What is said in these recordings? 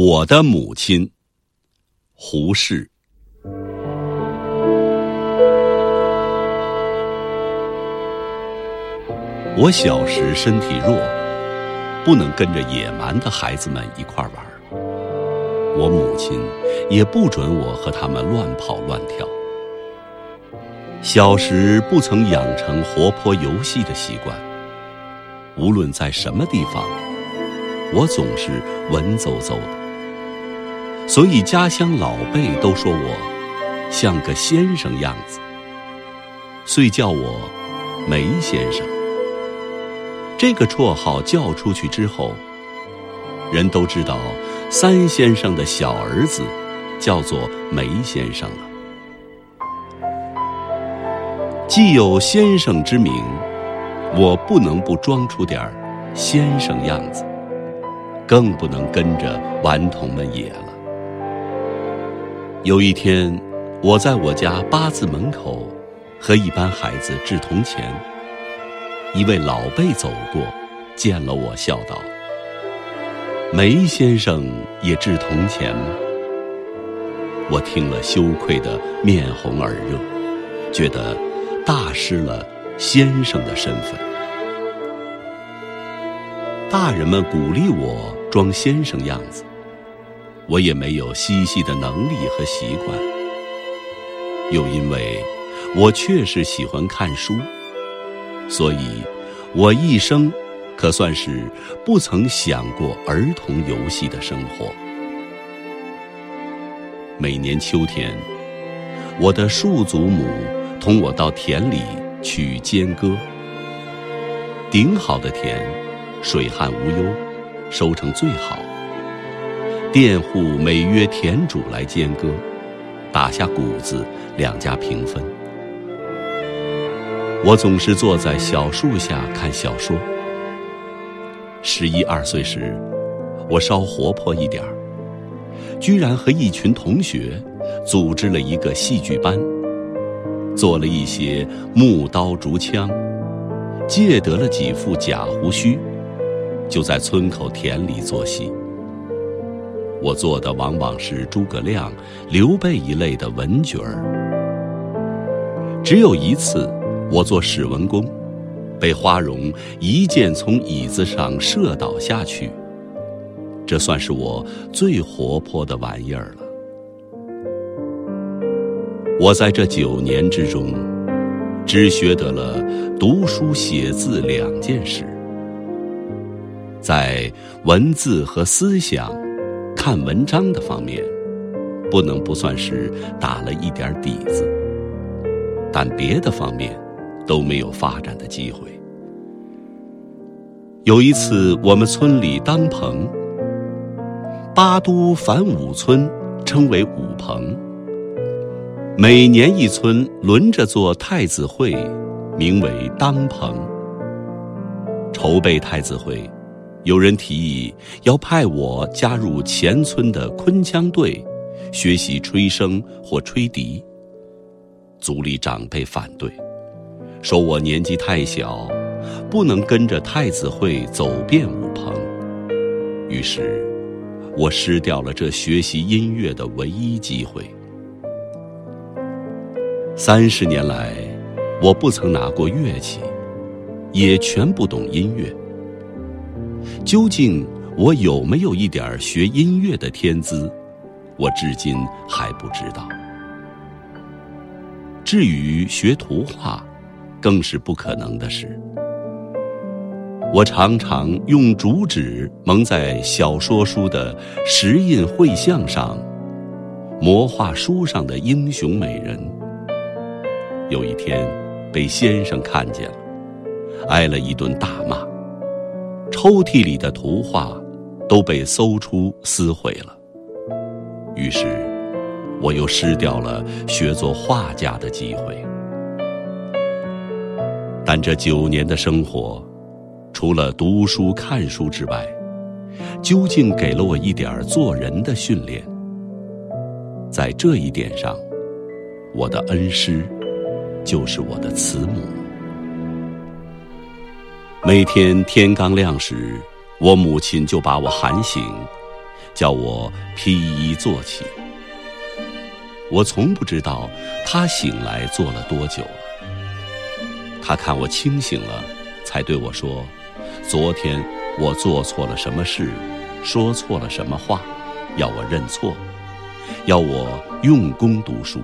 我的母亲，胡适。我小时身体弱，不能跟着野蛮的孩子们一块玩我母亲也不准我和他们乱跑乱跳。小时不曾养成活泼游戏的习惯，无论在什么地方，我总是文绉绉的。所以家乡老辈都说我像个先生样子，遂叫我梅先生。这个绰号叫出去之后，人都知道三先生的小儿子叫做梅先生了。既有先生之名，我不能不装出点先生样子，更不能跟着顽童们野了。有一天，我在我家八字门口和一班孩子掷铜钱。一位老辈走过，见了我，笑道：“梅先生也掷铜钱吗？”我听了，羞愧的面红耳热，觉得大失了先生的身份。大人们鼓励我装先生样子，我也没有嬉戏的能力和习惯。又因为我确实喜欢看书。所以，我一生可算是不曾想过儿童游戏的生活。每年秋天，我的庶祖母同我到田里去间割。顶好的田，水旱无忧，收成最好。佃户每约田主来间割，打下谷子，两家平分。我总是坐在小树下看小说。十一二岁时，我稍活泼一点儿，居然和一群同学组织了一个戏剧班，做了一些木刀竹枪，借得了几副假胡须，就在村口田里做戏。我做的往往是诸葛亮、刘备一类的文角儿。只有一次。我做史文恭，被花荣一箭从椅子上射倒下去。这算是我最活泼的玩意儿了。我在这九年之中，只学得了读书写字两件事，在文字和思想、看文章的方面，不能不算是打了一点底子，但别的方面。都没有发展的机会。有一次，我们村里当棚，八都反五村称为五棚。每年一村轮着做太子会，名为当棚。筹备太子会，有人提议要派我加入前村的昆腔队，学习吹笙或吹笛。族里长辈反对。说我年纪太小，不能跟着太子会走遍五棚，于是，我失掉了这学习音乐的唯一机会。三十年来，我不曾拿过乐器，也全不懂音乐。究竟我有没有一点学音乐的天资，我至今还不知道。至于学图画，更是不可能的事。我常常用竹纸蒙在小说书的石印绘像上，魔画书上的英雄美人。有一天，被先生看见了，挨了一顿大骂。抽屉里的图画都被搜出撕毁了。于是，我又失掉了学做画家的机会。但这九年的生活，除了读书看书之外，究竟给了我一点做人的训练。在这一点上，我的恩师就是我的慈母。每天天刚亮时，我母亲就把我喊醒，叫我披衣坐起。我从不知道他醒来坐了多久了。他看我清醒了，才对我说：“昨天我做错了什么事，说错了什么话，要我认错，要我用功读书。”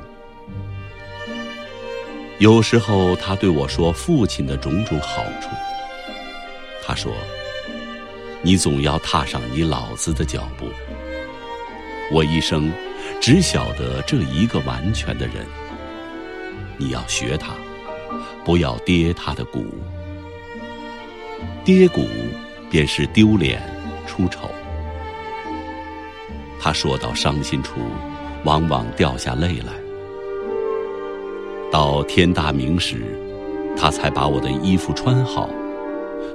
有时候他对我说父亲的种种好处。他说：“你总要踏上你老子的脚步。”我一生只晓得这一个完全的人。你要学他，不要跌他的骨。跌骨便是丢脸出丑。他说到伤心处，往往掉下泪来。到天大明时，他才把我的衣服穿好，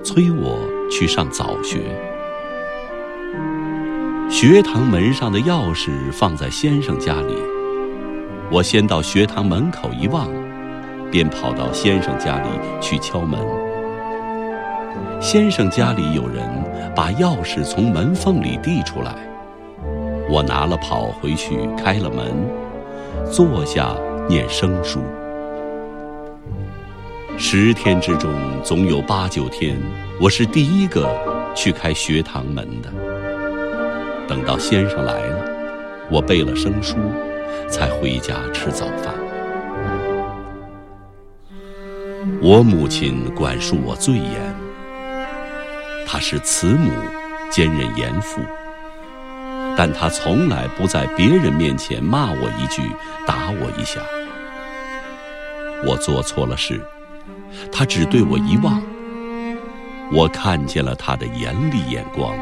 催我去上早学。学堂门上的钥匙放在先生家里，我先到学堂门口一望，便跑到先生家里去敲门。先生家里有人把钥匙从门缝里递出来，我拿了跑回去开了门，坐下念生书。十天之中，总有八九天，我是第一个去开学堂门的。等到先生来了，我背了生书，才回家吃早饭。我母亲管束我最严，她是慈母，兼任严父，但她从来不在别人面前骂我一句，打我一下。我做错了事，他只对我一望，我看见了他的严厉眼光，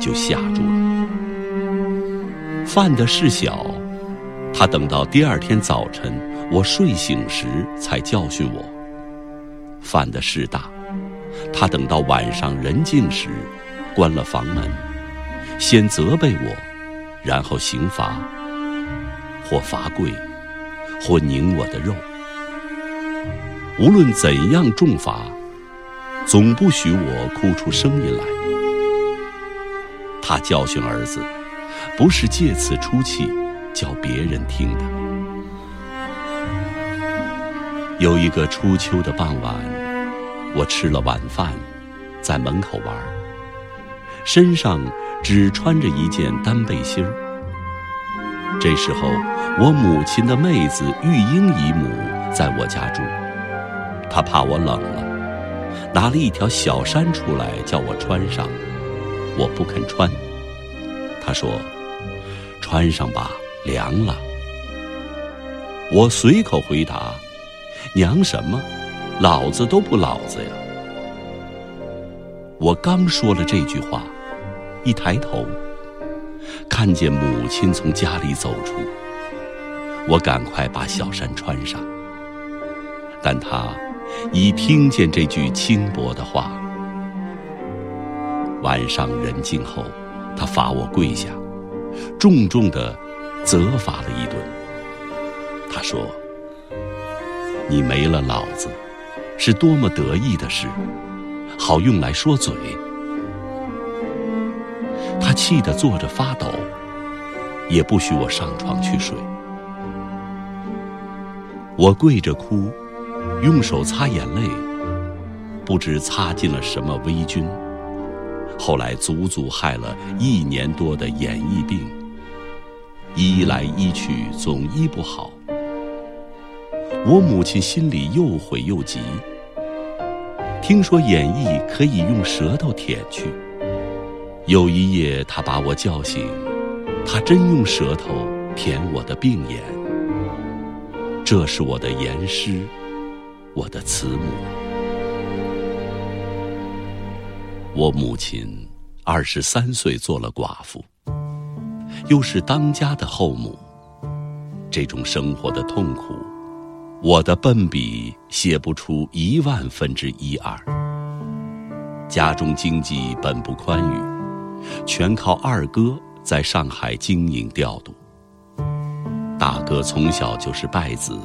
就吓住了。犯的事小，他等到第二天早晨我睡醒时才教训我；犯的事大，他等到晚上人静时，关了房门，先责备我，然后刑罚，或罚跪，或拧我的肉。无论怎样重罚，总不许我哭出声音来。他教训儿子。不是借此出气，叫别人听的。有一个初秋的傍晚，我吃了晚饭，在门口玩，身上只穿着一件单背心儿。这时候，我母亲的妹子玉英姨母在我家住，他怕我冷了，拿了一条小衫出来叫我穿上，我不肯穿。他说。穿上吧，凉了。我随口回答：“娘什么？老子都不老子呀！”我刚说了这句话，一抬头，看见母亲从家里走出，我赶快把小衫穿上。但她已听见这句轻薄的话。晚上人静后，他罚我跪下。重重的责罚了一顿。他说：“你没了老子，是多么得意的事，好用来说嘴。”他气得坐着发抖，也不许我上床去睡。我跪着哭，用手擦眼泪，不知擦进了什么微菌。后来足足害了一年多的眼翳病，医来医去总医不好。我母亲心里又悔又急。听说眼翳可以用舌头舔去，有一夜她把我叫醒，她真用舌头舔我的病眼。这是我的严师，我的慈母。我母亲二十三岁做了寡妇，又是当家的后母，这种生活的痛苦，我的笨笔写不出一万分之一二。家中经济本不宽裕，全靠二哥在上海经营调度。大哥从小就是败子，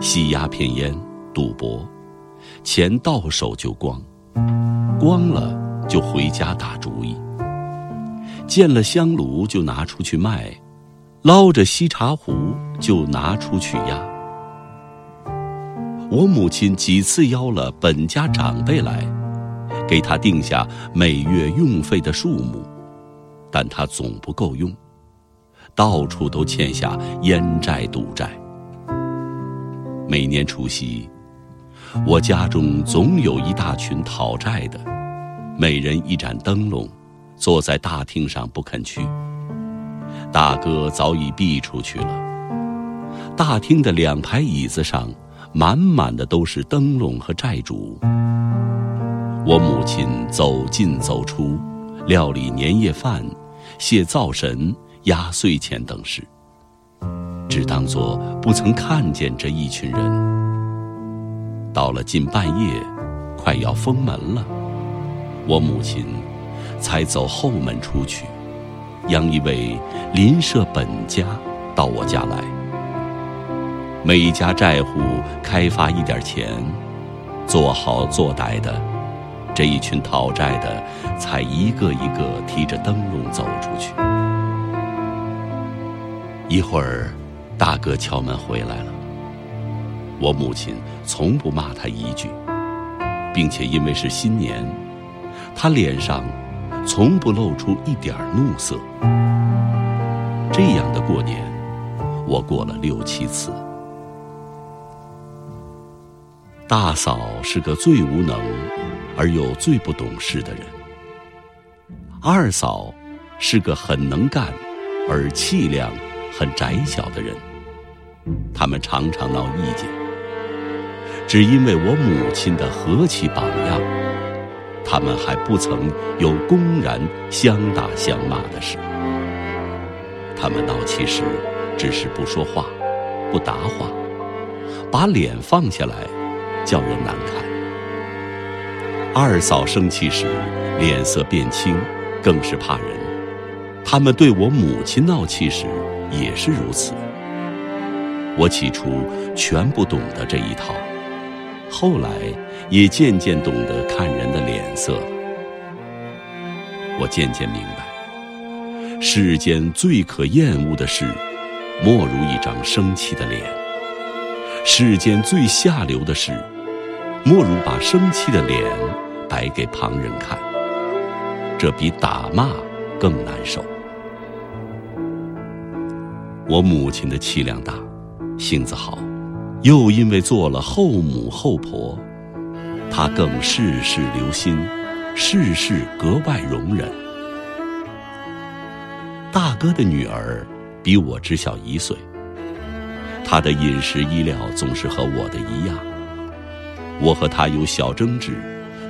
吸鸦片烟、赌博，钱到手就光。光了就回家打主意，见了香炉就拿出去卖，捞着锡茶壶就拿出去压。我母亲几次邀了本家长辈来，给他定下每月用费的数目，但他总不够用，到处都欠下烟债赌债。每年除夕，我家中总有一大群讨债的，每人一盏灯笼。坐在大厅上不肯去，大哥早已避出去了。大厅的两排椅子上，满满的都是灯笼和债主。我母亲走进走出，料理年夜饭、谢灶神、压岁钱等事，只当作不曾看见这一群人。到了近半夜，快要封门了，我母亲。才走后门出去，央一位邻舍本家到我家来。每家债户开发一点钱，做好做歹的，这一群讨债的才一个一个提着灯笼走出去。一会儿，大哥敲门回来了。我母亲从不骂他一句，并且因为是新年，他脸上。从不露出一点怒色。这样的过年，我过了六七次。大嫂是个最无能而又最不懂事的人。二嫂是个很能干而气量很窄小的人。他们常常闹意见，只因为我母亲的和气榜样。他们还不曾有公然相打相骂的事。他们闹气时，只是不说话，不答话，把脸放下来，叫人难看。二嫂生气时，脸色变青，更是怕人。他们对我母亲闹气时，也是如此。我起初全不懂得这一套。后来也渐渐懂得看人的脸色。我渐渐明白，世间最可厌恶的事，莫如一张生气的脸；世间最下流的事，莫如把生气的脸摆给旁人看。这比打骂更难受。我母亲的气量大，性子好。又因为做了后母后婆，她更事事留心，事事格外容忍。大哥的女儿比我只小一岁，她的饮食衣料总是和我的一样。我和她有小争执，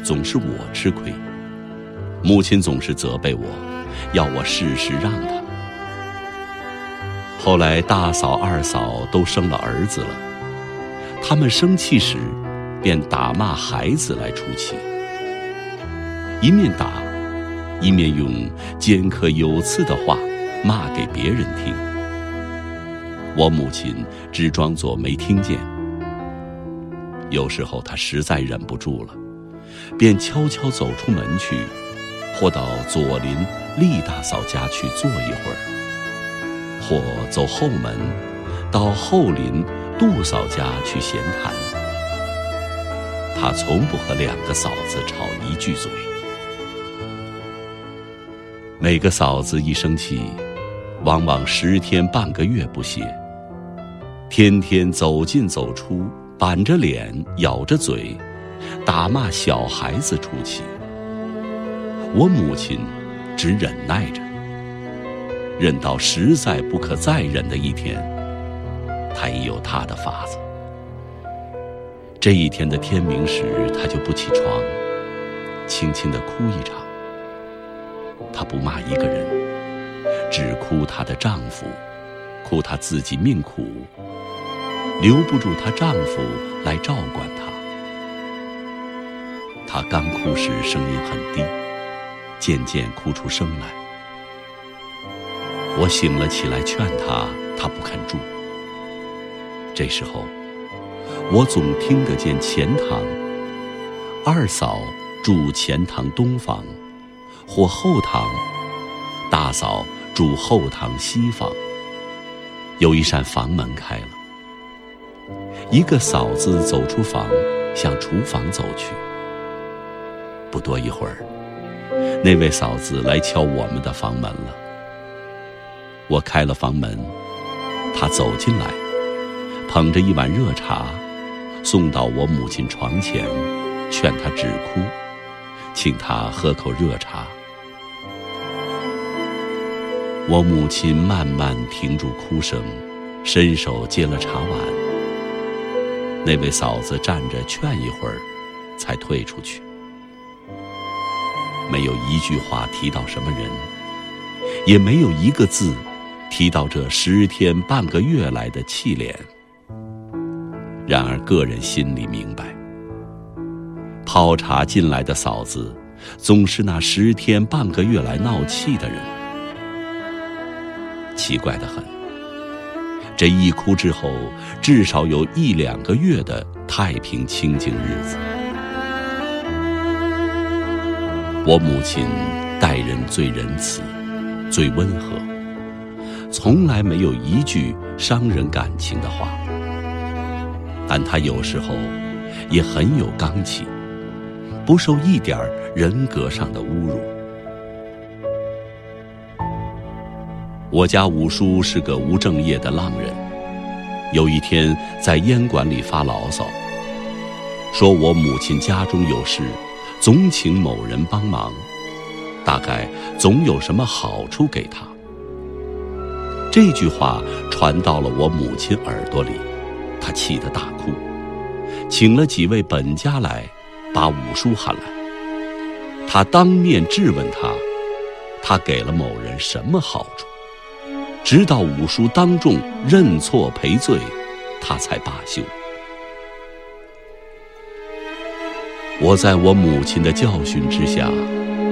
总是我吃亏。母亲总是责备我，要我事事让她。后来大嫂、二嫂都生了儿子了。他们生气时，便打骂孩子来出气，一面打，一面用尖刻有刺的话骂给别人听。我母亲只装作没听见。有时候她实在忍不住了，便悄悄走出门去，或到左邻厉大嫂家去坐一会儿，或走后门，到后邻。杜嫂家去闲谈，他从不和两个嫂子吵一句嘴。每个嫂子一生气，往往十天半个月不歇，天天走进走出，板着脸，咬着嘴，打骂小孩子出气。我母亲只忍耐着，忍到实在不可再忍的一天。他也有他的法子。这一天的天明时，他就不起床，轻轻的哭一场。他不骂一个人，只哭她的丈夫，哭她自己命苦，留不住她丈夫来照管她。她刚哭时声音很低，渐渐哭出声来。我醒了起来劝她，她不肯住。这时候，我总听得见前堂二嫂住前堂东房，或后堂大嫂住后堂西房，有一扇房门开了，一个嫂子走出房，向厨房走去。不多一会儿，那位嫂子来敲我们的房门了。我开了房门，她走进来，捧着一碗热茶，送到我母亲床前，劝她止哭，请她喝口热茶。我母亲慢慢停住哭声，伸手接了茶碗。那位嫂子站着劝一会儿，才退出去。没有一句话提到什么人，也没有一个字提到这十天半个月来的气脸。然而个人心里明白，泡茶进来的嫂子，总是那十天半个月来闹气的人。奇怪的很，这一哭之后，至少有一两个月的太平清静日子。我母亲待人最仁慈，最温和，从来没有一句伤人感情的话。但他有时候也很有刚气，不受一点人格上的侮辱。我家五叔是个无正业的浪人，有一天在烟馆里发牢骚，说我母亲家中有事。总请某人帮忙，大概总有什么好处给他。这句话传到了我母亲耳朵里，他气得大哭，请了几位本家来，把五叔喊来。他当面质问他，他给了某人什么好处？直到五叔当众认错赔罪，他才罢休。我在我母亲的教训之下，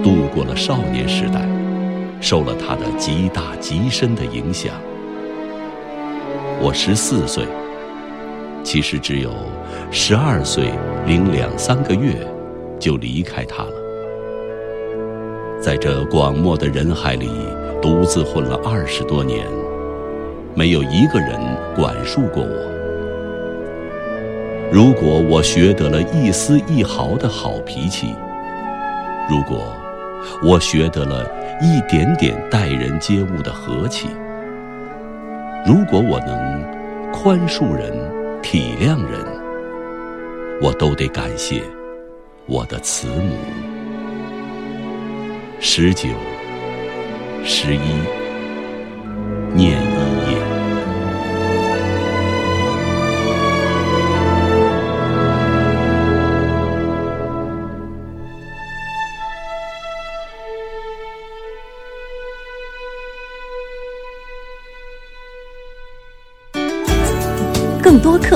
度过了少年时代，受了她的极大极深的影响。我十四岁，其实只有十二岁零两三个月，就离开他了。在这广漠的人海里，独自混了二十多年，没有一个人管束过我。如果我学得了一丝一毫的好脾气，如果我学得了一点点待人接物的和气，如果我能宽恕人、体谅人，我都得感谢我的慈母。十九、十一，念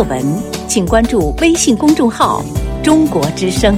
课文，请关注微信公众号“中国之声”。